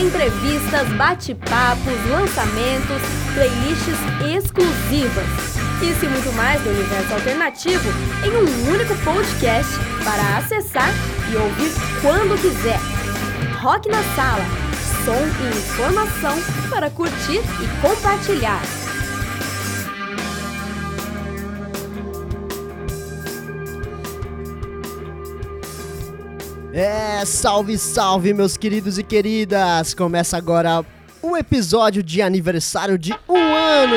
Entrevistas, bate-papos, lançamentos, playlists exclusivas. Isso e muito mais do universo alternativo em um único podcast para acessar e ouvir quando quiser. Rock na Sala. Som e informação para curtir e compartilhar. É, salve, salve, meus queridos e queridas! Começa agora um episódio de aniversário de um ano!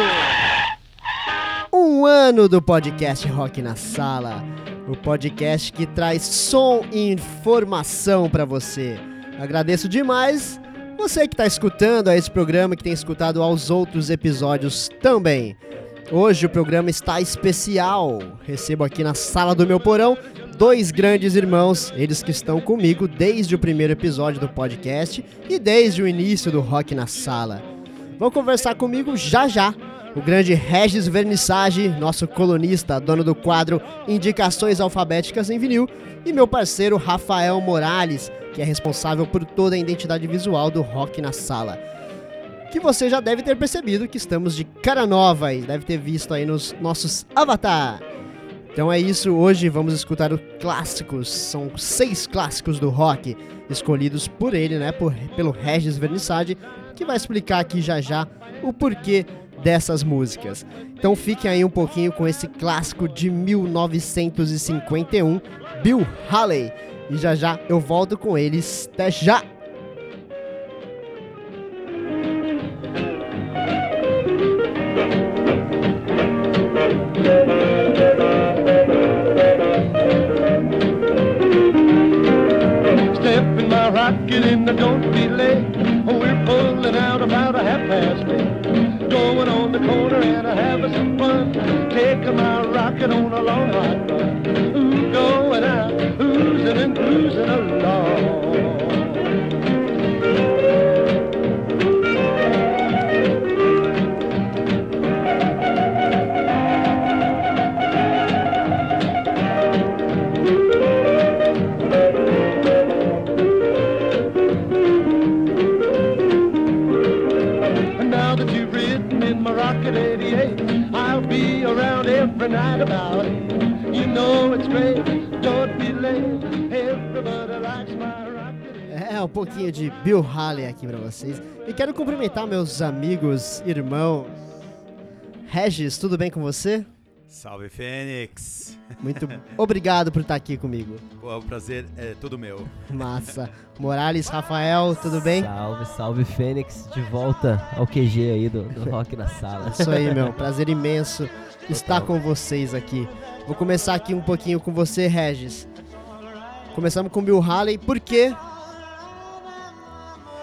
Um ano do podcast Rock na Sala. O podcast que traz som e informação para você. Agradeço demais você que está escutando a esse programa, que tem escutado aos outros episódios também. Hoje o programa está especial. Recebo aqui na sala do meu porão dois grandes irmãos, eles que estão comigo desde o primeiro episódio do podcast e desde o início do Rock na Sala. Vão conversar comigo já já. O grande Regis Vernissage, nosso colunista, dono do quadro Indicações Alfabéticas em Vinil, e meu parceiro Rafael Morales, que é responsável por toda a identidade visual do Rock na Sala que você já deve ter percebido que estamos de cara nova e deve ter visto aí nos nossos avatar. Então é isso, hoje vamos escutar os clássicos, são seis clássicos do rock, escolhidos por ele, né, por, pelo Regis Vernissade, que vai explicar aqui já já o porquê dessas músicas. Então fiquem aí um pouquinho com esse clássico de 1951, Bill Haley, e já já eu volto com eles, até já! Step in my rocket and I don't be late. Oh, we're pulling out about a half past eight. Going on the corner and have some fun. Taking my rocket on a long hot run. Ooh, going out, oozing and cruising along. Pouquinho de Bill Haley aqui pra vocês. E quero cumprimentar meus amigos, irmãos. Regis, tudo bem com você? Salve Fênix! Muito obrigado por estar aqui comigo. Pô, o prazer é todo meu. Massa. Morales, Rafael, tudo bem? Salve, salve Fênix, de volta ao QG aí do, do Rock na Sala. Isso aí, meu. Prazer imenso estar com vocês aqui. Vou começar aqui um pouquinho com você, Regis. Começamos com Bill Haley. Por que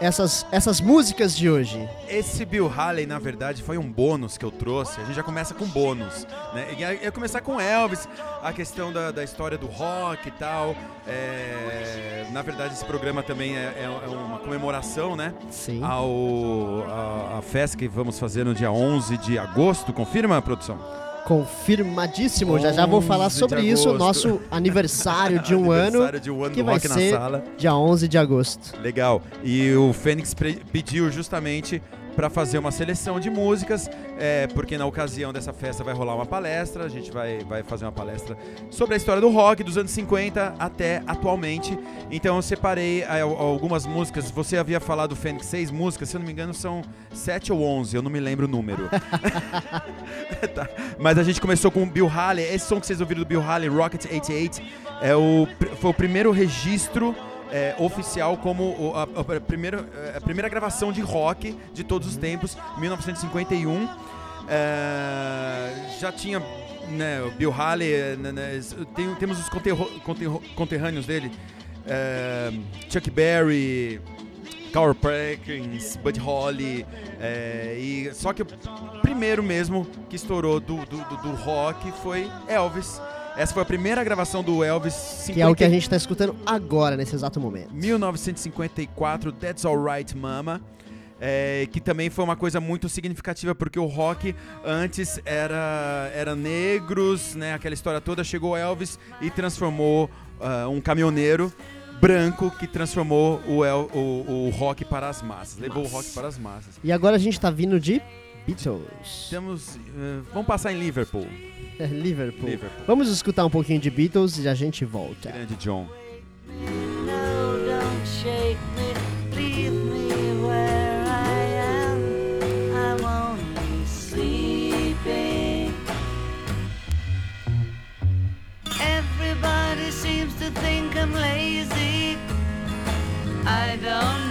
essas, essas músicas de hoje? Esse Bill Haley, na verdade, foi um bônus que eu trouxe. A gente já começa com bônus. Né? E ia começar com Elvis, a questão da, da história do rock e tal. É, Na verdade, esse programa também é, é- é uma comemoração, né? Sim. Ao, a, a festa que vamos fazer no dia 11 de agosto. Confirma, produção? Confirmadíssimo. Já já vou falar 11 de sobre isso. Nosso aniversário de um ano, Aniversário de um ano que vai Rock na ser Sala. dia 11 de agosto. Legal. E o Fênix pediu justamente para fazer uma seleção de músicas, é, porque na ocasião dessa festa vai rolar uma palestra. A gente vai, vai fazer uma palestra sobre a história do rock dos anos 50 até atualmente. Então eu separei é, al- algumas músicas. Você havia falado Fênix seis músicas, se eu não me engano são sete ou onze, eu não me lembro o número. Tá. Mas a gente começou com o Bill Haley. Esse som que vocês ouviram do Bill Haley, Rocket 88, é o, foi o primeiro registro é, oficial como a, a primeira, é, a primeira gravação de rock de todos os tempos, 1951. É, já tinha né, o Bill Haley, né, né, tem- temos os conterrâneos dele, é, Chuck Berry, Carl Perkins, Bud Holly, é, e só que o primeiro mesmo que estourou do, do- do rock foi Elvis. Essa foi a primeira gravação do Elvis, 50, Que é o que a gente tá escutando agora, nesse exato momento. 1954, That's Alright Mama. é, que também foi uma coisa muito significativa, porque o rock antes era, era negros, né, aquela história toda. Chegou Elvis e transformou ah, um caminhoneiro branco que transformou o, el- o, o rock para as massas, levou o rock para as massas. E agora a gente tá vindo de Beatles. Temos, eh, vamos passar em Liverpool, É, Liverpool. Liverpool. Vamos escutar um pouquinho de Beatles e a gente volta. Grande John. No, don't shake me, leave me where I am. I'm only sleeping. Everybody seems to think I'm lazy. I don't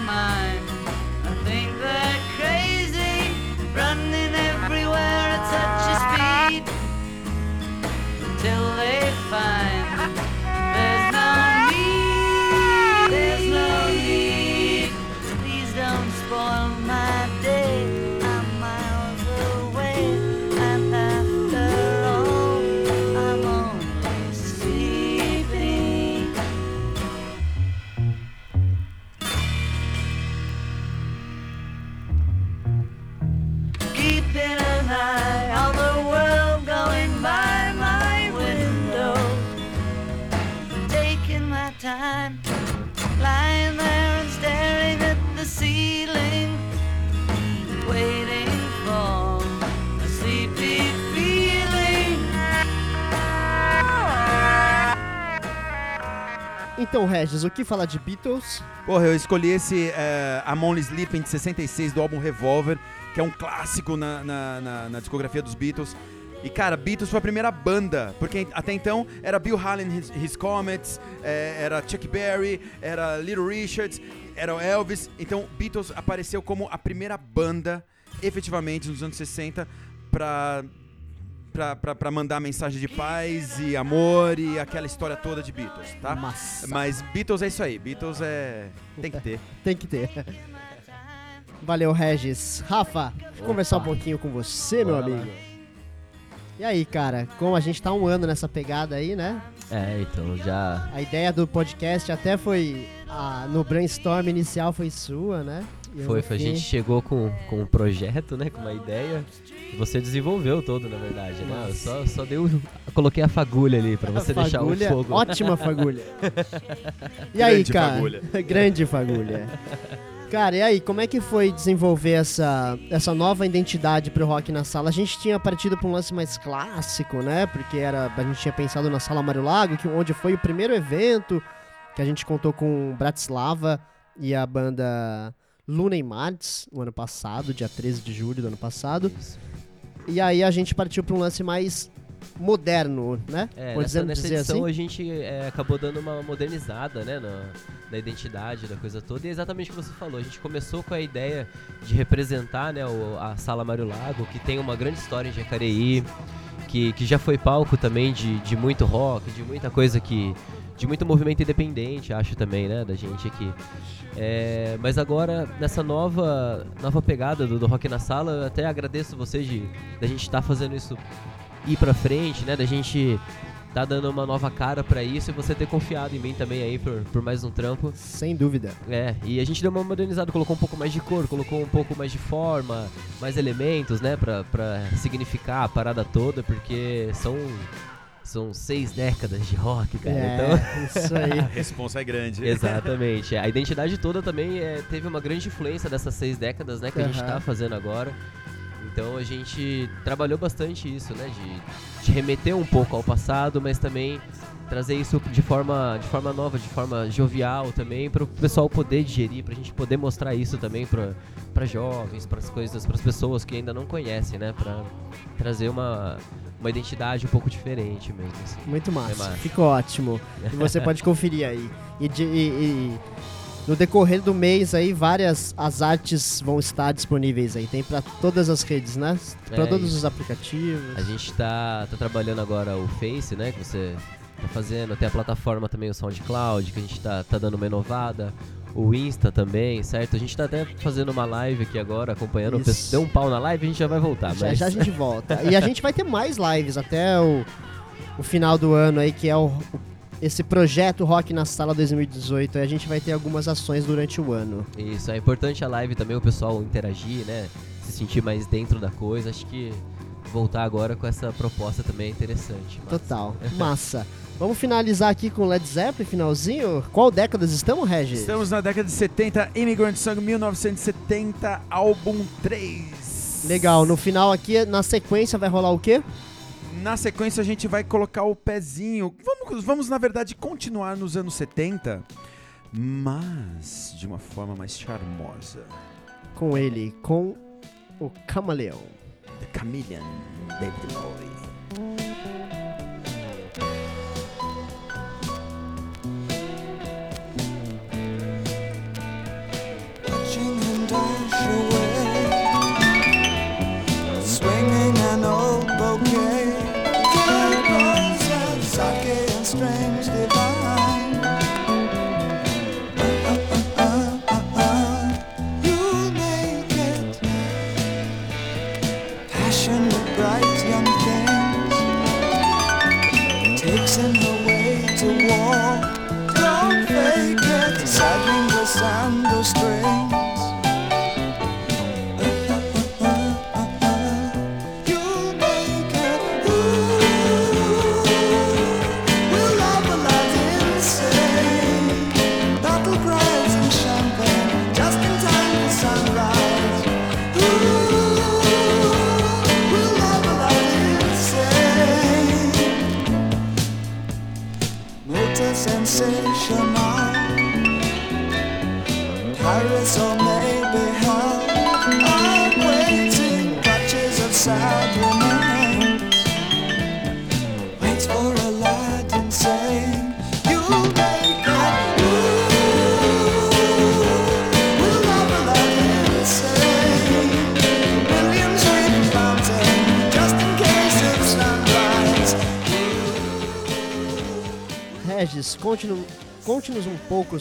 Então, Regis, o que falar de Beatles? Porra, eu escolhi esse eh, I'm Only Sleeping de 66 do álbum Revolver, que é um clássico na, na, na- na discografia dos Beatles. E cara, Beatles foi a primeira banda, porque até então era Bill Haley His, His Comets, eh, era Chuck Berry, era Little Richards, era Elvis. Então Beatles apareceu como a primeira banda, efetivamente, nos anos 60, pra, pra mandar mensagem de paz e amor e aquela história toda de Beatles, tá? Massa. Mas Beatles é isso aí, Beatles é. tem que ter. Tem que ter. Valeu, Regis. Rafa, deixa eu conversar um pouquinho com você, meu Bora lá. amigo. E aí, cara, como a gente tá um ano nessa pegada aí, né? É, então já. A ideia do podcast até foi. ah, no brainstorm inicial foi sua, né? Foi, foi. A gente chegou com, com um projeto, né? Com uma ideia. Você desenvolveu todo, na verdade, né? Eu só, só dei o- coloquei a fagulha ali pra você deixar o Fagulha, fogo. Ótima fagulha. E aí, Grande cara? fagulha. Grande fagulha. Cara, e aí, como é que foi desenvolver essa, essa nova identidade pro rock na sala? A gente tinha partido pra um lance mais clássico, né? Porque era, a gente tinha pensado na Sala Mário Lago, que, onde foi o primeiro evento que a gente contou com Bratislava e a banda Luna e Martes, no ano passado, dia 13 de julho do ano passado. Isso. E aí a gente partiu pra um lance mais moderno, né? É, Pode nessa, dizer- nessa dizer edição assim? a gente é, acabou dando uma modernizada, né, na, na identidade da coisa toda. E é exatamente o que você falou. A gente começou com a ideia de representar, né, o- a Sala Mário Lago, que tem uma grande história em Jacareí, que, que já foi palco também de, de muito rock, de muita coisa que... De muito movimento independente, acho também, né, da gente aqui. É, mas agora, nessa nova, nova pegada do, do Rock na Sala, eu até agradeço você de da gente estar fazendo isso ir pra frente, né? Da gente tá dando uma nova cara pra isso e você ter confiado em mim também aí por, por mais um trampo. Sem dúvida. É, e a gente deu uma modernizada, colocou um pouco mais de cor, colocou um pouco mais de forma, mais elementos, né? Pra, pra significar a parada toda, porque são, são seis décadas de rock, cara. Então, É, isso aí. A responsa é grande. Exatamente. A identidade toda também é, teve uma grande influência dessas seis décadas, né, que a gente tá fazendo agora. Então a gente trabalhou bastante isso, né, de, de remeter um pouco ao passado, mas também trazer isso de forma, de forma nova, de forma jovial também, para o pessoal poder digerir, pra gente poder mostrar isso também para para jovens, para as coisas, para as pessoas que ainda não conhecem, né, para trazer uma uma identidade um pouco diferente mesmo. assim. Muito massa. É massa. Ficou ótimo. E você pode conferir aí. E, de- e- e no decorrer do mês aí, várias as artes vão estar disponíveis aí. Tem pra todas as redes, né? Pra É todos os aplicativos. A gente tá, tá trabalhando agora o Face, né? Que você tá fazendo. Tem a plataforma também, o SoundCloud, que a gente tá, tá dando uma inovada. O Insta também, certo? A gente tá até fazendo uma live aqui agora, acompanhando. O pessoal- Deu um pau na live, a gente já vai voltar. já, mas... já a gente volta. e a gente vai ter mais lives até o, o final do ano aí, que é o, o- esse projeto Rock na Sala 2018. Aí a gente vai ter algumas ações durante o ano. Isso, é importante a live também, o pessoal interagir, né? Se sentir mais dentro da coisa. Acho que voltar agora com essa proposta também é interessante. Total. Massa. Vamos finalizar aqui com Led Zeppelin, finalzinho. Qual décadas estamos, Regis? Estamos na década de 70, Immigrant Song 1970, álbum 3. Legal, no final aqui, na sequência, vai rolar o quê? Na sequência a gente vai colocar o pezinho. Vamos, vamos na verdade continuar nos anos 70, mas de uma forma mais charmosa. Com ele, com o Camaleão. The Chameleon, David Bowie.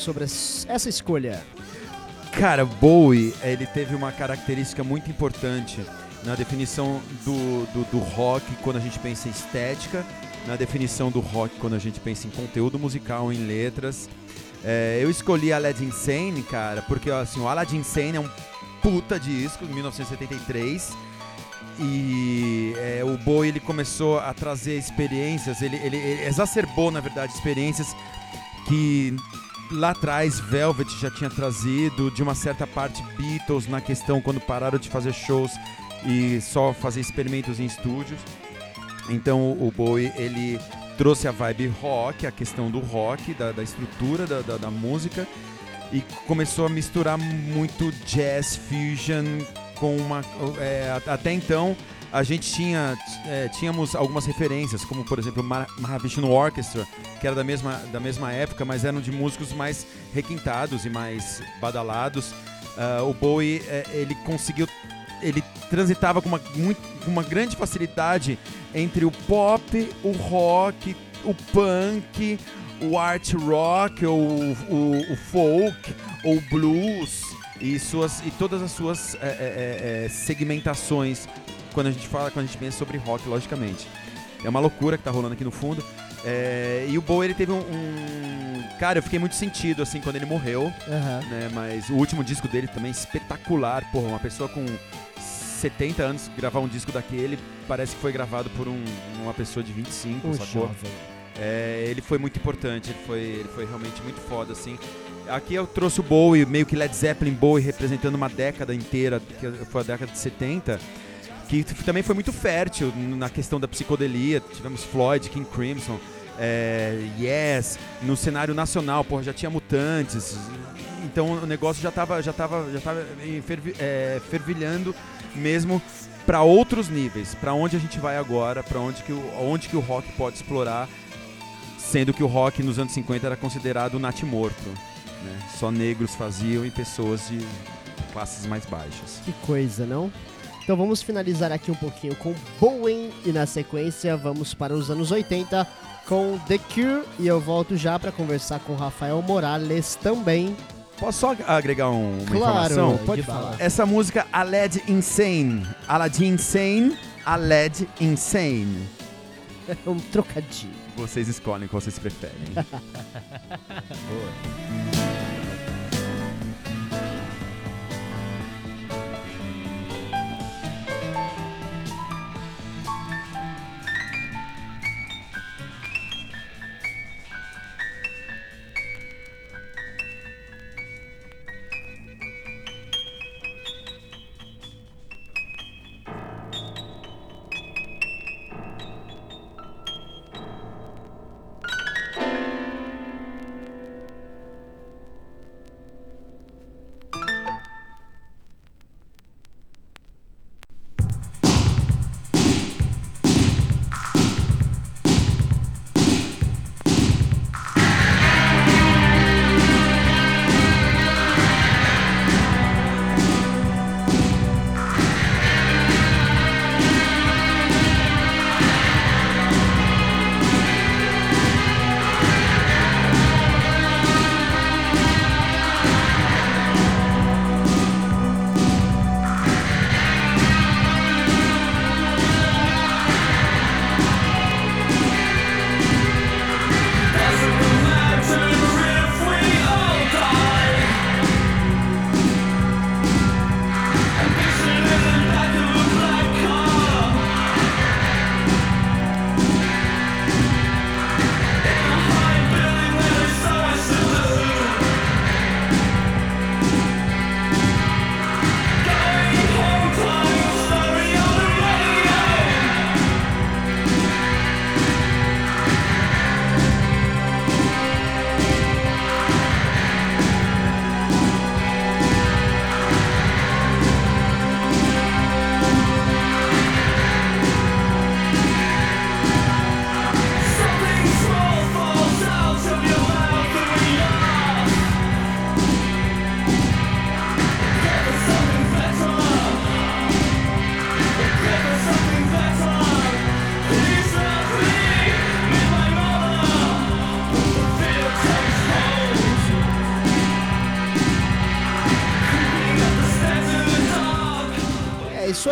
Sobre es- essa escolha. Cara, Bowie, ele teve uma característica muito importante na definição do, do, do rock quando a gente pensa em estética, na definição do rock quando a gente pensa em conteúdo musical, em letras. É, eu escolhi Aladdin Sane, cara, porque assim, o Aladdin Sane é um puta disco, de 1973. E é, o Bowie ele começou a trazer experiências, ele, ele- ele exacerbou, na verdade, experiências que lá atrás Velvet já tinha trazido, de uma certa parte Beatles na questão quando pararam de fazer shows e só fazer experimentos em estúdios. Então o Bowie ele trouxe a vibe rock, a questão do rock, da, da estrutura da, da, da música e começou a misturar muito jazz fusion com uma é, até então a gente tinha é, tínhamos algumas referências como por exemplo Mah- Mahavishnu Orchestra que era da mesma da mesma época mas eram de músicos mais requintados e mais badalados. Ah, o Bowie é, ele conseguiu ele transitava com uma, muito, com uma grande facilidade entre o pop, o rock, o punk, o art rock, ou o, o folk, ou blues e, suas, e todas as suas é, é, é, é, segmentações quando a gente fala, quando a gente pensa sobre rock, logicamente. É uma loucura que tá rolando aqui no fundo. É, e o Bowie, ele teve um, um- Cara, eu fiquei muito sentido, assim, quando ele morreu Aham. né? Mas o último disco dele também espetacular. Porra, uma pessoa com 70 anos gravar um disco daquele parece que foi gravado por um- uma pessoa de 25, Um sacou? É, ele foi muito importante, ele foi, ele foi realmente muito foda, assim. Aqui eu trouxe o Bowie, meio que Led Zeppelin Bowie, representando uma década inteira, que foi a década de 70, que t- também foi muito fértil na questão da psicodelia. Tivemos Floyd, King Crimson, é, Yes, no cenário nacional, porra, já tinha Mutantes. Então o negócio já tava, já tava, já tava fervi- é, fervilhando mesmo para outros níveis, para onde a gente vai agora, para onde que o, onde que o rock pode explorar, sendo que o rock nos anos 50 era considerado natimorto, né? Só negros faziam e pessoas de classes mais baixas. Que coisa, não? Então vamos finalizar aqui um pouquinho com Bowen e na sequência vamos para os anos 80 com The Cure e eu volto já para conversar com Rafael Morales também. Posso só agregar um- uma Claro, informação? pode falar. Essa música Aled Insane, Aladdin Insane, Aled Insane. É um trocadilho. Vocês escolhem qual vocês preferem. isso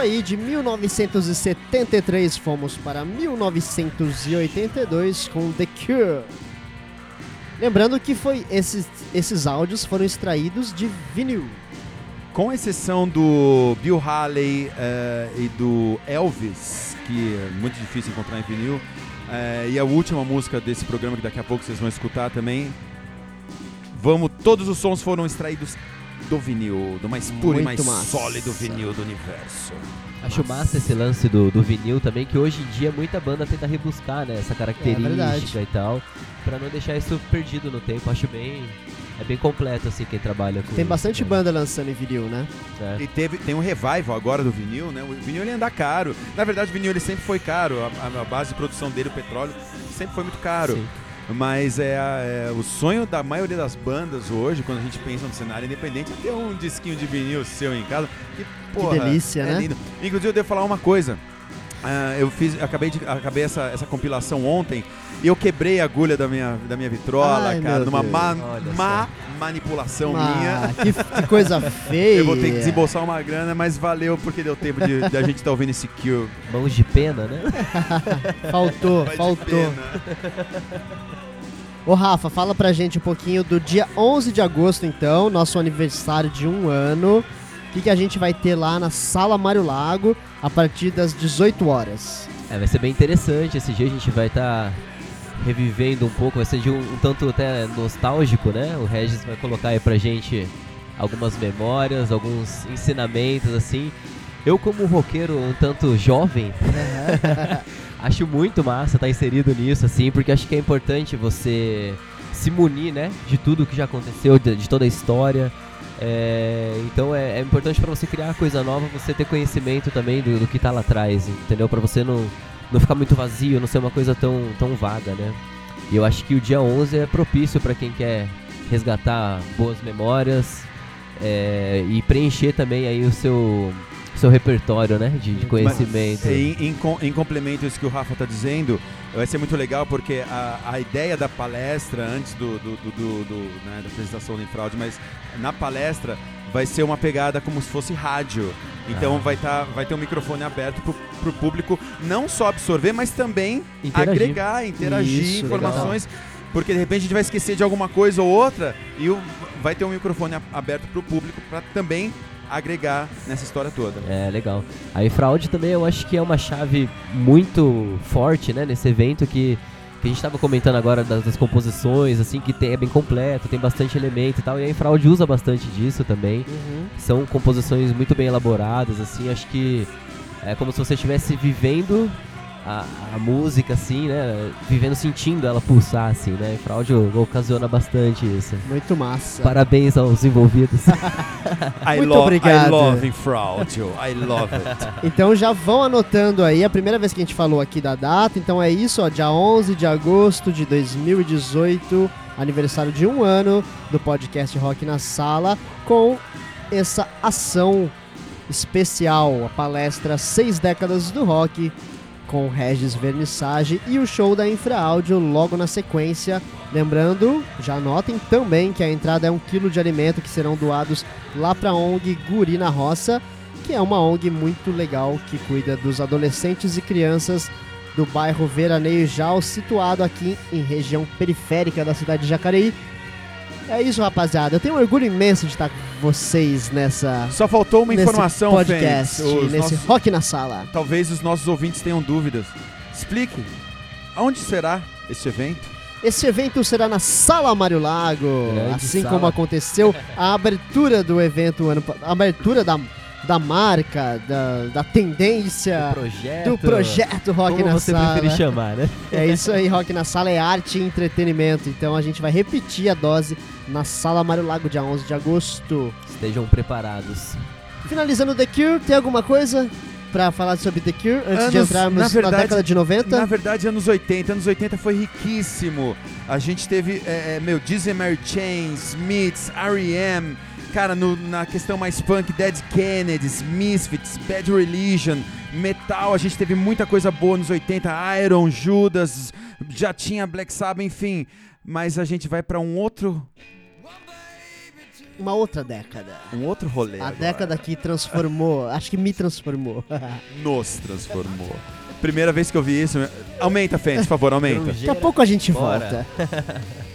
aí, de 1973 fomos para 1982 com The Cure. Lembrando que foi esses, esses áudios foram extraídos de vinil. Com exceção do Bill Haley eh, e do Elvis, que é muito difícil encontrar em vinil, eh, e a última música desse programa que daqui a pouco vocês vão escutar também, vamos, todos os sons foram extraídos do vinil, do mais puro e Muito mais massa. sólido vinil do universo. Acho massa esse lance do, do vinil também, que hoje em dia muita banda tenta rebuscar, né? Essa É característica verdade. e tal, pra não deixar isso perdido no tempo. Acho bem. É bem completo, assim, quem trabalha com Tem bastante né? banda lançando em vinil, né? É. E teve, tem um revival agora do vinil, né? O vinil ele anda caro. Na verdade, o vinil ele sempre foi caro. A, a- a base de produção dele, o petróleo, sempre foi muito caro. Sim. Mas é, é o sonho da maioria das bandas hoje, quando a gente pensa no cenário independente, é ter um disquinho de vinil seu em casa. Que, porra, delícia, é né? lindo. Inclusive, eu devo falar uma coisa. Ah, eu fiz, acabei, de, acabei essa, essa compilação ontem e eu quebrei a agulha da minha, da minha vitrola, Ai, cara, numa Deus. má, má manipulação Ah, minha. que, que coisa feia. Eu vou ter que desembolsar uma grana, mas valeu porque deu tempo de, de a gente estar ouvindo esse Cure. Mãos de pena, né? Faltou, faltou. Ô Rafa, fala pra gente um pouquinho do dia 11 de agosto, então, nosso aniversário de um ano. O que, que a gente vai ter lá na Sala Mário Lago a partir das 18 horas? É, vai ser bem interessante. Esse dia a gente vai estar revivendo um pouco, vai ser de um, um tanto até nostálgico, né? O Regis vai colocar aí pra gente algumas memórias, alguns ensinamentos, assim. Eu, como roqueiro um tanto jovem, acho muito massa estar inserido nisso, assim, porque acho que é importante você se munir, né? De tudo que já aconteceu, de, de toda a história. É, então é, é importante pra você criar coisa nova, você ter conhecimento também do, do que tá lá atrás, entendeu? Pra você não, não ficar muito vazio, não ser uma coisa tão, tão vaga, né? E eu acho que o dia 11 é propício pra quem quer resgatar boas memórias é, e preencher também aí o seu, seu repertório, né? De, de conhecimento. Em, em com- em complemento a isso que o Rafa está dizendo, vai ser muito legal porque a, a ideia da palestra, antes do, do- do- do- né, da apresentação do Infraude, mas na palestra vai ser uma pegada como se fosse rádio. Então Ah. vai, tá, vai ter um microfone aberto para o público não só absorver, mas também Interagir. agregar, interagir Isso, informações. Porque de repente a gente vai esquecer de alguma coisa ou outra e vai ter um microfone aberto para o público para também agregar nessa história toda. É, legal. A Infraud também eu acho que é uma chave muito forte, né, nesse evento que, que a gente estava comentando agora das, das composições, assim, que tem, é bem completo, tem bastante elemento e tal, e a Infraud usa bastante disso também. São composições muito bem elaboradas, assim, acho que é como se você estivesse vivendo a, a música, assim, né, vivendo, sentindo ela pulsar, assim, né, a Infraud ocasiona bastante isso. Muito massa. Parabéns aos envolvidos. I Muito love, obrigado. I love Infraudio. I love it. Então já vão anotando aí, a primeira vez que a gente falou aqui da data, então é isso, ó, dia 11 de agosto de 2018, aniversário de um ano do podcast Rock na Sala, com essa ação especial, a palestra Seis Décadas do Rock, com Regis Vernissage e o show da Infra Áudio logo na sequência. Lembrando, já anotem também que a entrada é um quilo de alimento que serão doados lá para a ONG Guri na Roça, que é uma ONG muito legal que cuida dos adolescentes e crianças do bairro Veraneio Jal, situado aqui em região periférica da cidade de Jacareí. É isso, rapaziada. Eu tenho um orgulho imenso de estar com vocês nessa Só faltou uma nesse informação, podcast, Fênix. Nesse nossos- Rock na Sala. Talvez os nossos ouvintes tenham dúvidas. Explique. Aonde será esse evento? Esse evento será na Sala Mário Lago, Grande assim sala. como aconteceu a abertura do evento ano a abertura da, da marca, da, da tendência projeto. do projeto Rock Como na você Sala. preferir chamar, né? É isso aí, Rock na Sala é arte e entretenimento. Então a gente vai repetir a dose na Sala Mário Lago, dia 11 de agosto. Estejam preparados. Finalizando The Cure, tem alguma coisa pra falar sobre The Cure antes de Anos- entrarmos na na, verdade- década de 90? Na verdade, anos 80. Anos 80 foi riquíssimo. A gente teve, é, é, meu, Dizzy Mary Chain, Smiths, R.E.M., cara, no- na questão mais punk, Dead Kennedys, Misfits, Bad Religion, metal, a gente teve muita coisa boa nos 80, Iron, Judas, já tinha Black Sabbath, enfim. Mas a gente vai pra um outro uma outra década. Um outro rolê. A agora. década que transformou, acho que me transformou. nos transformou. Primeira vez que eu vi isso. Aumenta, Fênix, por favor, aumenta. Daqui a pouco a gente Bora. volta.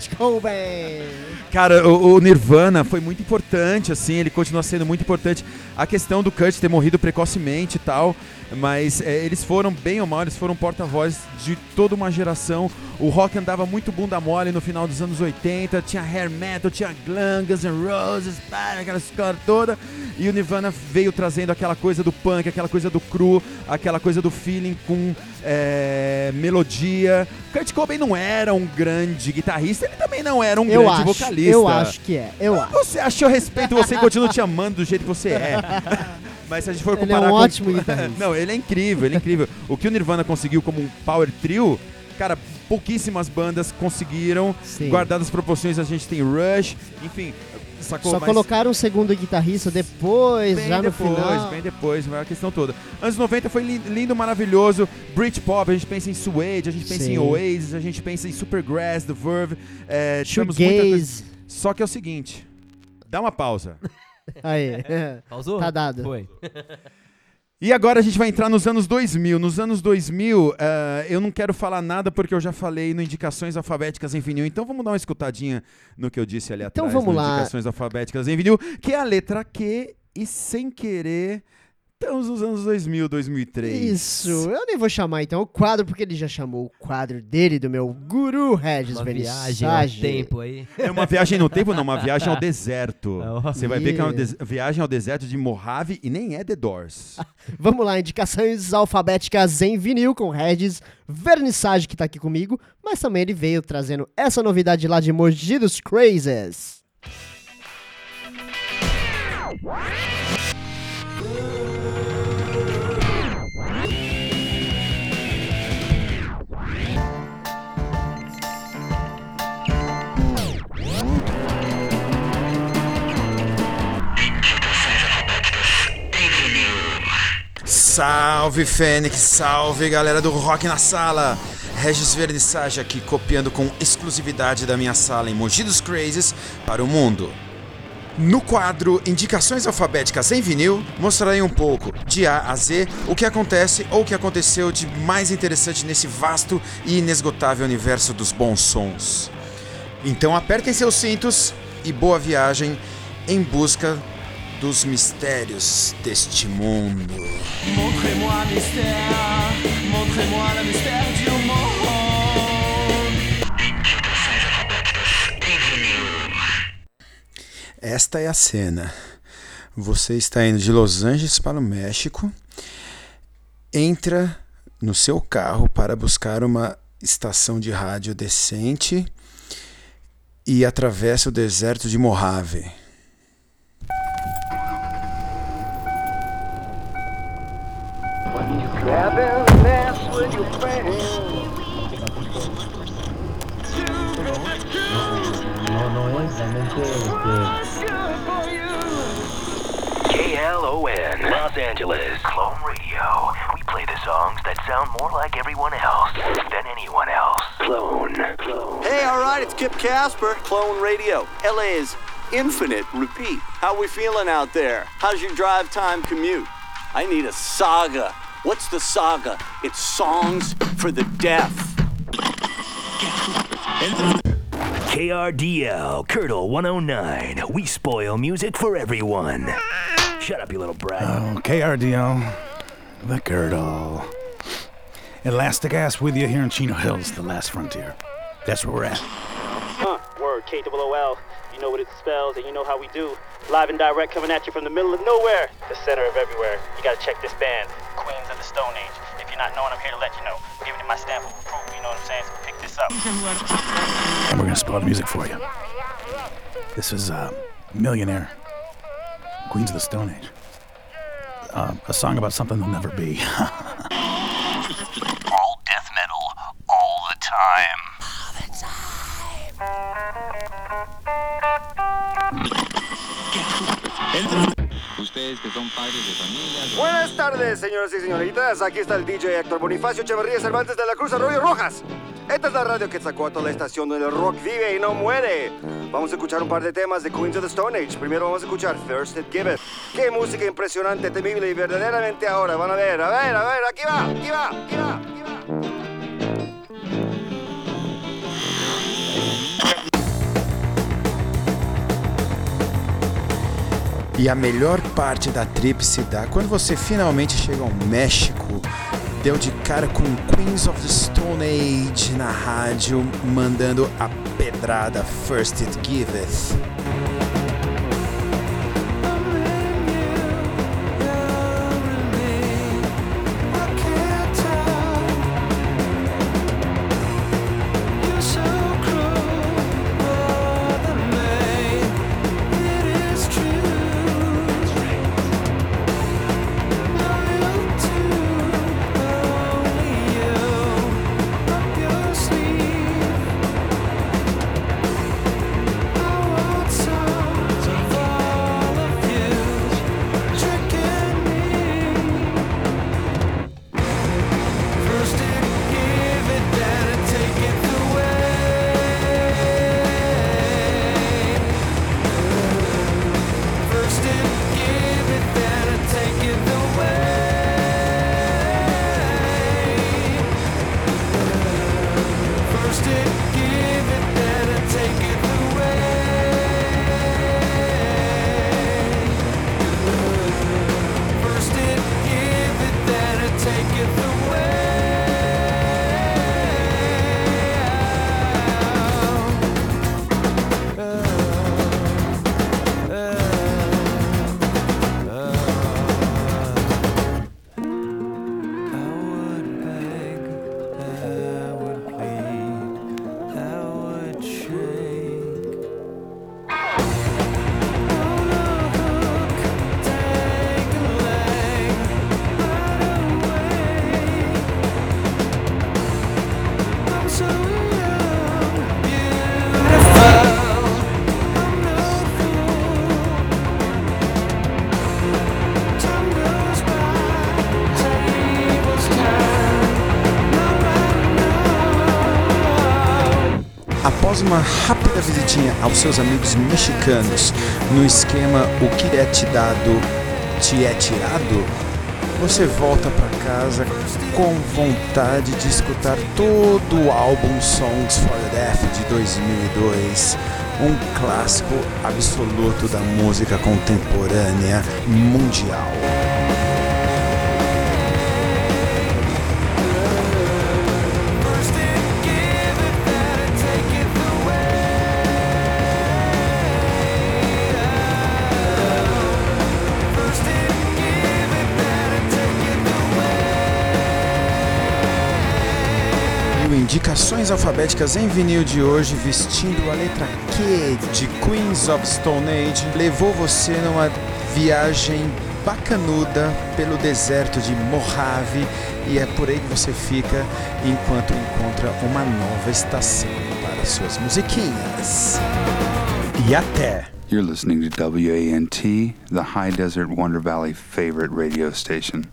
Kurt Cobain. Cara, o, o Nirvana foi muito importante, assim, ele continua sendo muito importante. A questão do Kurt ter morrido precocemente e tal, mas é, eles foram, bem ou mal, eles foram porta-voz de toda uma geração. O rock andava muito bunda mole no final dos anos 80, tinha hair metal, tinha glam, Guns N' Roses, pá, aquela história toda. E o Nirvana veio trazendo aquela coisa do punk, aquela coisa do cru, aquela coisa do feeling com é, melodia. Kurt Cobain não era um grande guitarrista, ele também não era um Eu grande acho, vocalista. eu acho que é, eu acho. Você acha, eu respeito você e continuo te amando do jeito que você é. Mas se a gente for Ele é um com... ótimo guitarrista. Não, ele é incrível, ele é incrível. O que o Nirvana conseguiu como um power trio, cara, pouquíssimas bandas conseguiram. Sim. Guardadas as proporções, a gente tem Rush, enfim, sacou? Só Mas colocaram um segundo guitarrista depois, bem já no depois, final. bem depois, não é a questão toda. Anos 90 foi li- lindo, maravilhoso. Britpop, a gente pensa em Suede, a gente pensa Sim. em Oasis, a gente pensa em Supergrass, The Verve. É, tivemos muita Shoegaze. Só que é o seguinte, dá uma pausa. Aí. Pausou? Tá dado. Foi. E agora a gente vai entrar nos anos 2000. Nos anos 2000, eh, eu não quero falar nada porque eu já falei no Indicações Alfabéticas em Vinil. Então vamos dar uma escutadinha no que eu disse ali Então atrás. vamos no lá. Indicações Alfabéticas em Vinil, que é a letra Q e sem querer estamos nos anos 2000, 2003. Isso, eu nem vou chamar então o quadro, porque ele já chamou o quadro dele, do meu guru Regis Uma viagem ao tempo aí. É uma viagem no tempo, não, uma viagem ao deserto. Oh. Você vai ver que é uma viagem ao deserto de Mojave e nem é The Doors. Vamos lá, indicações alfabéticas em vinil com Regis Vernissage, que tá aqui comigo, mas também ele veio trazendo essa novidade lá de Mogi dos Crazes. Salve Fênix, salve galera do Rock na Sala! Regis Vernissage aqui copiando com exclusividade da minha sala em Mogi dos Crazes para o mundo. No quadro Indicações Alfabéticas em Vinil, mostrarei um pouco, de A a Z, o que acontece ou o que aconteceu de mais interessante nesse vasto e inesgotável universo dos bons sons. Então apertem seus cintos e boa viagem em busca dos mistérios deste mundo. Montrez-moi mystère, montrez-moi le mystère du monde. Esta é a cena. Você está indo de Los Angeles para o México, entra no seu carro para buscar uma estação de rádio decente e atravessa o deserto de Mojave. Los Angeles. Clone Radio. We play the songs that sound more like everyone else than anyone else. Clone. Clone. Hey, all right, it's Kip Casper, Clone Radio. LA is infinite. Repeat. How we feeling out there? How's your drive time commute? I need a saga. What's the saga? It's songs for the deaf. KRDL, Curdle 109. We spoil music for everyone. Shut up, you little brat. Oh, KRDO, the girdle. Elastic ass with you here in Chino Hills, the last frontier. That's where we're at. Huh, word, K-O-O-L. You know what it spells and you know how we do. Live and direct coming at you from the middle of nowhere, the center of everywhere. You gotta check this band, Queens of the Stone Age. If you're not knowing, I'm here to let you know. I'm giving you my stamp of approval, you know what I'm saying? So pick this up. And we're gonna spoil the music for you. This is uh, Millionaire, Queens of the Stone Age. Uh, a song about something that'll never be. All death metal, all the time. all the time. Ustedes que son padres de familia. Buenas tardes, señoras y señoritas. Aquí está el DJ Héctor Bonifacio Echeverría Cervantes de la Cruz Arroyo Rojas. Esta es la radio Quetzalcoatl, la estación donde el rock vive y no muere. Vamos a escuchar un par de temas de Queens of the Stone Age. Primero vamos a escuchar First It. Qué música impresionante, temible y verdaderamente ahora. Van a ver, a ver, a ver, aquí va, aquí va, aquí va, aquí va. E a melhor parte da trip se dá quando você finalmente chega ao México. Deu de cara com Queens of the Stone Age na rádio, mandando a pedrada First It Giveth. Visitinha aos seus amigos mexicanos no esquema o que é te dado te é tirado, você volta pra casa com vontade de escutar todo o álbum Songs for Deaf de 2002, um clássico absoluto da música contemporânea mundial. Indicações Alfabéticas em vinil de hoje, vestindo a letra Q de Queens of Stone Age, levou você numa viagem bacanuda pelo deserto de Mojave e é por aí que você fica enquanto encontra uma nova estação para suas musiquinhas. E até! You're listening to WANT, the High Desert Wonder Valley favorite radio station.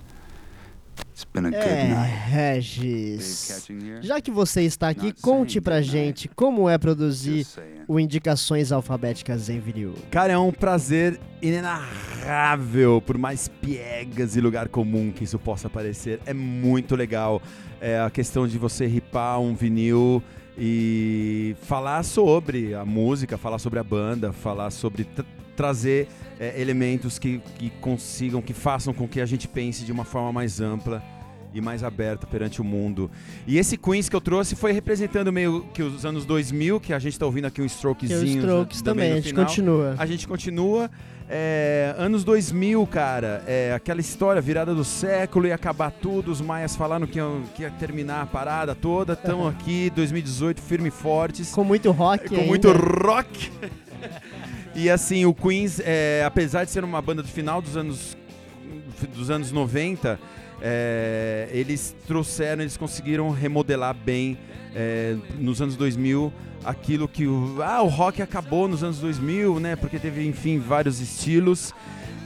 É, night. Regis. Já que você está aqui, conte pra gente como é produzir o Indicações Alfabéticas em vinil. Cara, é um prazer inenarrável, por mais piegas e lugar comum que isso possa parecer. É muito legal. É a questão de você ripar um vinil e falar sobre a música, falar sobre a banda, falar sobre tra- trazer é, elementos que, que consigam, que façam com que a gente pense de uma forma mais ampla e mais aberta perante o mundo. E esse Queens que eu trouxe foi representando meio que os anos 2000, que a gente tá ouvindo aqui um strokezinho. Que é o Strokes também também, a gente continua. A gente continua. É, anos 2000, cara, é, aquela história virada do século e acabar tudo. Os maias falaram que ia, que ia terminar a parada toda. Estamos aqui, 2018, firme e fortes. Com muito rock Com ainda. muito rock. e assim, o Queens, é, apesar de ser uma banda do final dos anos, dos anos 90, é, eles trouxeram, eles conseguiram remodelar bem é, nos anos 2000 aquilo que o, ah, o rock acabou nos anos 2000, né? Porque teve, enfim, vários estilos.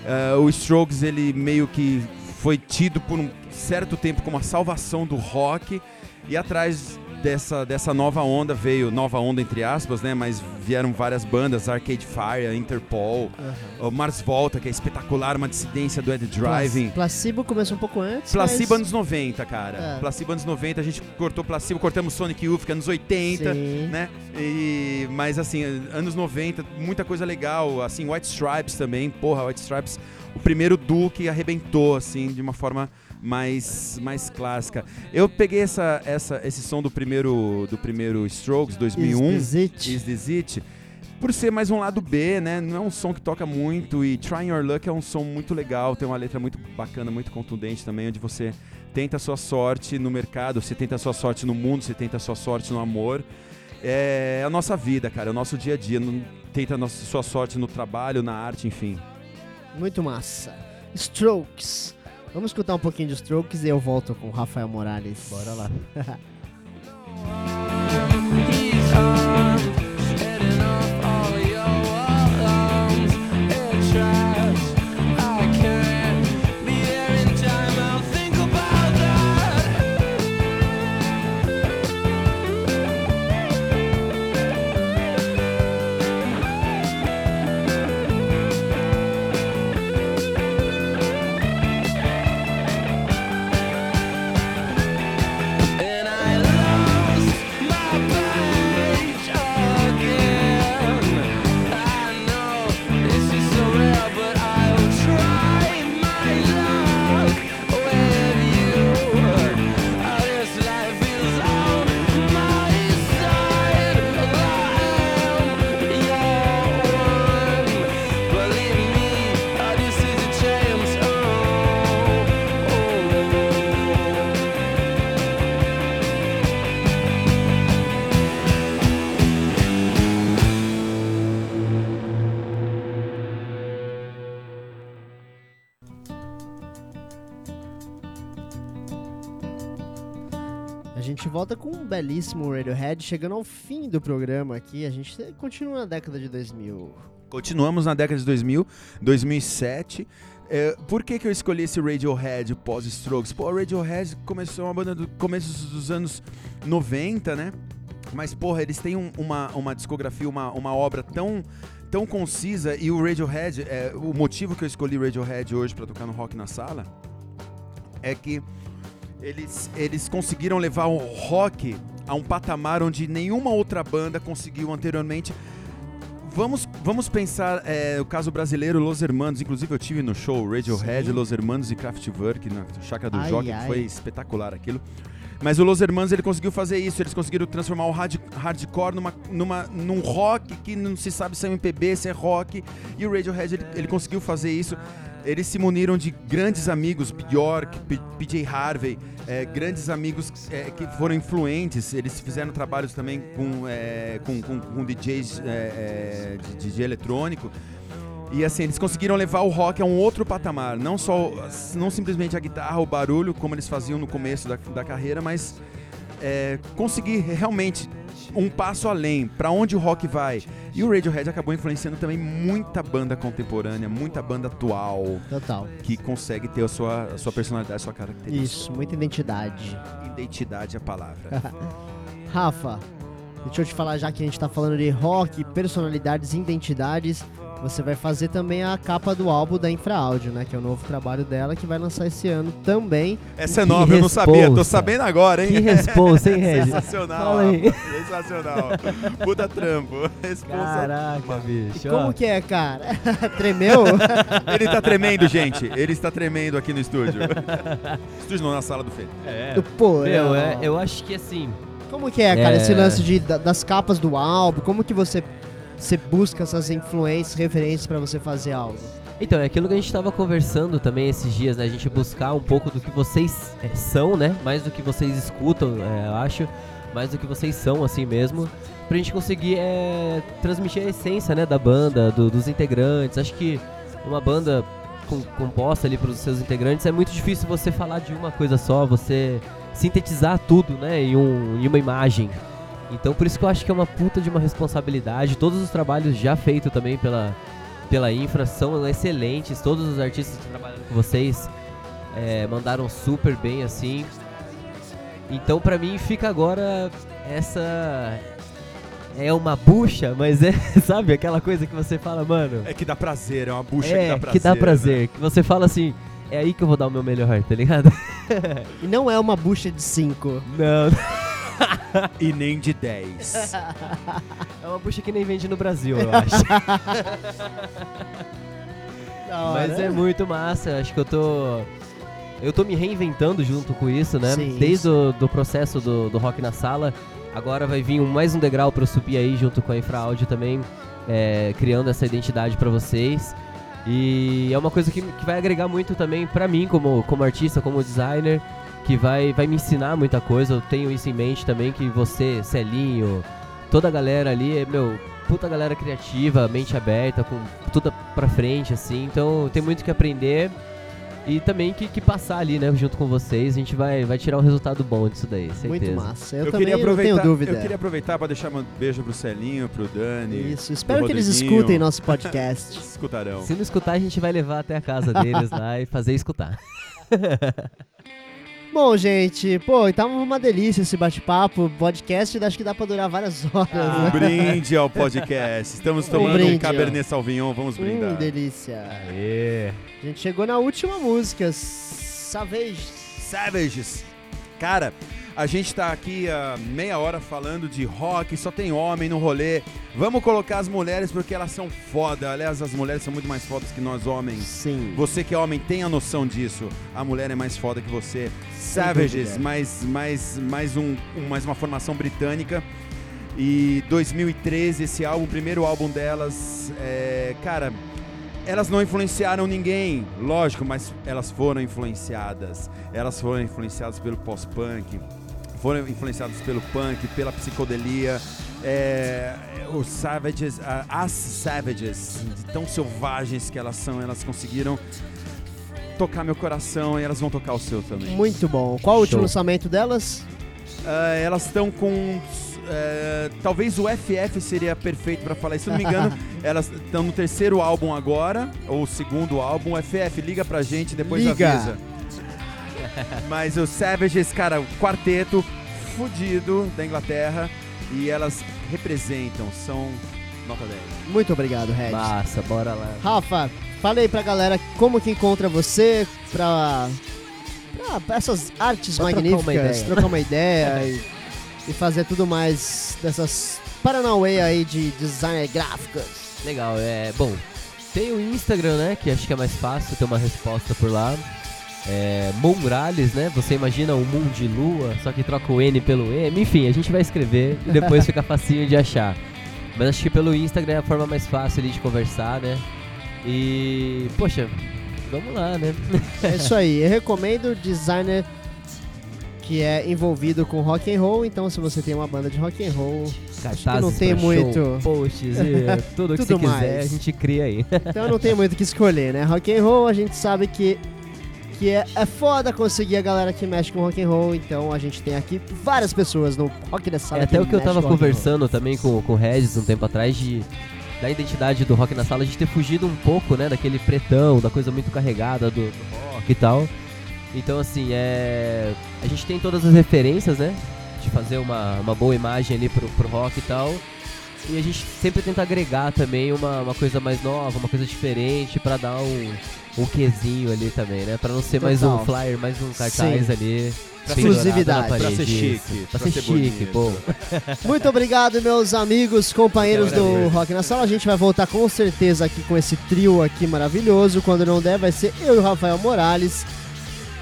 É, o Strokes, ele meio que foi tido por um certo tempo como a salvação do rock e atrás dessa, dessa nova onda veio, nova onda entre aspas, né? Mas vieram várias bandas, Arcade Fire, Interpol, o Mars Volta, que é espetacular, uma dissidência do Ed Driving. Placebo começou um pouco antes. Placebo mas... anos 90, cara. É. Placebo anos 90, a gente cortou Placebo, cortamos Sonic Youth, que é anos 80, Sim. né? E, mas assim, anos 90, muita coisa legal. Assim, White Stripes também, porra, White Stripes, o primeiro duo que arrebentou, assim, de uma forma mais, mais clássica. Eu peguei essa, essa, esse som do primeiro, do primeiro Strokes, 2001, Is This It? Is This It, por ser mais um lado B, né? Não é um som que toca muito e Trying Your Luck é um som muito legal, tem uma letra muito bacana, muito contundente também, onde você tenta a sua sorte no mercado, você tenta a sua sorte no mundo, você tenta a sua sorte no amor. É a nossa vida, cara, é o nosso dia a dia, não- tenta a nossa, sua sorte no trabalho, na arte, enfim. Muito massa. Strokes. Vamos escutar um pouquinho de Strokes e eu volto com o Rafael Morales. Bora lá. volta com um belíssimo Radiohead, chegando ao fim do programa aqui. A gente continua na década de 2000. Continuamos na década de 2000, 2007. É, por que, que eu escolhi esse Radiohead pós-Strokes? Pô, o Radiohead começou uma banda do começo dos anos 90, né? Mas, porra, eles têm um- uma, uma discografia, uma, uma obra tão, tão concisa e o Radiohead, é, o motivo que eu escolhi Radiohead hoje pra tocar no Rock na Sala é que eles, eles conseguiram levar o rock a um patamar onde nenhuma outra banda conseguiu anteriormente. Vamos, vamos pensar é, o caso brasileiro, Los Hermanos. Inclusive, eu tive no show Radiohead, Sim. Los Hermanos e Kraftwerk na chácara do Ai, Jockey, ai. que foi espetacular aquilo. Mas o Los Hermanos ele conseguiu fazer isso, eles conseguiram transformar o hard, hardcore numa, numa, num rock que não se sabe se é MPB, se é rock. E o Radiohead ele, ele conseguiu fazer isso. Eles se muniram de grandes amigos, Bjork, PJ Harvey, é, grandes amigos é, que foram influentes. Eles fizeram trabalhos também com, é, com, com, com DJs é, é, de, DJ eletrônico. E assim, eles conseguiram levar o rock a um outro patamar. Não só, não simplesmente a guitarra, o barulho, como eles faziam no começo da, da carreira, mas é, conseguir realmente um passo além, pra onde o rock vai. E o Radiohead acabou influenciando também muita banda contemporânea, muita banda atual. Total. Que consegue ter a sua, a sua personalidade, a sua característica. Isso, muita identidade. Identidade é a palavra. Rafa, deixa eu te falar, já que a gente tá falando de rock, personalidades identidades, você vai fazer também a capa do álbum da Infraáudio, né? Que é o novo trabalho dela, que vai lançar esse ano também. Essa é nova, eu não sabia, tô sabendo agora, hein? Que responsa, hein, Regis? Sensacional, sensacional. Puta trampo. Responsa. Caraca, bicho. E como que é, cara? Tremeu? Ele tá tremendo, gente. Ele está tremendo aqui no estúdio. estúdio não, na sala do Fê. É. Pô, Meu, é- eu acho que assim. Como que é, cara, É. esse lance de, da- das capas do álbum? Como que você, você busca essas influências, referências pra você fazer algo? Então, é aquilo que a gente tava conversando também esses dias, né? A gente buscar um pouco do que vocês é, são, né? Mais do que vocês escutam, é, eu acho. Mais do que vocês são, assim mesmo. Pra gente conseguir é, transmitir a essência, né? Da banda, do- dos integrantes. Acho que uma banda com- composta ali pros seus integrantes é muito difícil você falar de uma coisa só, você sintetizar tudo, né? Em, um, em uma imagem. Então por isso que eu acho que é uma puta de uma responsabilidade. Todos os trabalhos já feitos também pela, pela Infra são excelentes. Todos os artistas que trabalharam com vocês é, mandaram super bem assim. Então pra mim fica agora essa. É uma bucha, mas é, sabe, aquela coisa que você fala, mano. É que dá prazer, é uma bucha é, que dá prazer. que dá né? prazer. Que você fala assim, é aí que eu vou dar o meu melhor, tá ligado? E não é uma bucha de 5. Não. e nem de 10. É uma bucha que nem vende no Brasil, eu acho. Mas é muito massa, acho que eu tô. Eu tô me reinventando junto com isso, né? Sim, Desde o do processo do, do rock na sala. Agora vai vir um, mais um degrau pra eu subir aí junto com a Infra Audio também, é, criando essa identidade pra vocês. E é uma coisa que, que vai agregar muito também pra mim como, como artista, como designer, que vai, vai me ensinar muita coisa. Eu tenho isso em mente também, que você, Celinho, toda a galera ali, é, meu, puta galera criativa, mente aberta, com tudo pra frente, assim. Então tem muito que aprender e também que, que passar ali, né, junto com vocês. A gente vai, vai tirar um resultado bom disso daí, certeza. Muito massa. Eu, Eu, também não tenho dúvida. eu queria aproveitar para deixar um beijo pro Celinho, pro Dani. Isso, espero que eles escutem nosso podcast. Escutarão. Se não escutar, a gente vai levar até a casa deles lá e fazer escutar. Bom, gente, pô, então uma delícia esse bate-papo. Podcast, acho que dá pra durar várias horas, Um né? brinde ao podcast. Estamos Um tomando brinde, um Cabernet Sauvignon, vamos brindar. Hum, delícia. A gente chegou na última música, Savage. Savages. Cara, a gente tá aqui há meia hora falando de rock, só tem homem no rolê. Vamos colocar as mulheres porque elas são foda. Aliás, as mulheres são muito mais fodas que nós homens. Sim. Você que é homem tem a noção disso. A mulher é mais foda que você. Savages, mais, mais, mais, um, um- mais uma formação britânica. E 2013, esse álbum, o primeiro álbum delas, é, cara, elas não influenciaram ninguém, lógico, mas elas foram influenciadas. Elas foram influenciadas pelo pós-punk, foram influenciadas pelo punk, pela psicodelia. É, os Savages, as Savages, tão selvagens que elas são, elas conseguiram tocar meu coração e elas vão tocar o seu também. Muito bom. Qual o último lançamento delas? Ah, elas estão com. eh, talvez o FF seria perfeito pra falar isso. Se não me engano, elas estão no terceiro álbum agora, ou segundo álbum. FF, liga pra gente, depois Liga. avisa. Mas o Savages, cara, o quarteto fudido da Inglaterra. e elas representam, são nota 10. Muito obrigado, Red. Massa, bora lá. Rafa, falei pra galera como que encontra você pra, pra- essas artes Pra trocar uma magníficas, ideia. trocar uma ideia e, e fazer tudo mais dessas Paranauê aí de designer gráficos. Legal, é. Bom, tem o Instagram, né? Que acho que é mais fácil ter uma resposta por lá. É, Mongrales, né? Você imagina um Moon de lua, só que troca o N pelo M. Enfim, a gente vai escrever e depois fica facinho de achar. Mas acho que pelo Instagram é a forma mais fácil de conversar, né? E. Poxa, vamos lá, né? É isso aí, eu recomendo designer que é envolvido com rock and roll, então se você tem uma banda de rock and roll, que Cartazes não tem muito show, posts e tudo que Tudo você quiser, mais. a gente cria aí. Então não tem muito o que escolher, né? Rock and roll a gente sabe que que é, é foda conseguir a galera que mexe com rock and roll, então a gente tem aqui várias pessoas no rock da sala É até o que eu tava conversando também com, com o Regis um tempo atrás de da identidade do rock na sala, de ter fugido um pouco, né, daquele pretão, da coisa muito carregada do, do rock e tal. Então, assim, é. A gente tem todas as referências, né? De fazer uma, uma boa imagem ali pro, pro rock e tal. E a gente sempre tenta agregar também uma, uma coisa mais nova, uma coisa diferente pra dar um, um quesinho ali também, né? Pra não ser mais um flyer, mais um cartaz Sim. ali. Pra exclusividade. Pra ser isso. chique, Pra, pra ser, ser chique, pô. Muito obrigado, meus amigos, companheiros do. Rock na Sala. A gente vai voltar com certeza aqui com esse trio aqui maravilhoso. Quando não der, vai ser eu e o Rafael Morales.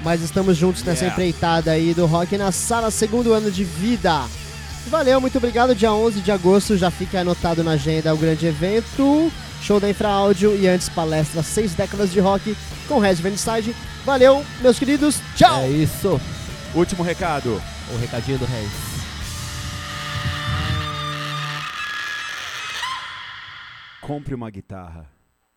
Mas estamos juntos nessa Yeah. empreitada aí do Rock na Sala, segundo ano de vida. Valeu, muito obrigado. Dia 11 de agosto já fica anotado na agenda o grande evento. Show da Infraáudio e antes palestra Seis Décadas de Rock com Red Side. Valeu, meus queridos. Tchau! É isso. Último recado. O recadinho do Regis. Compre uma guitarra.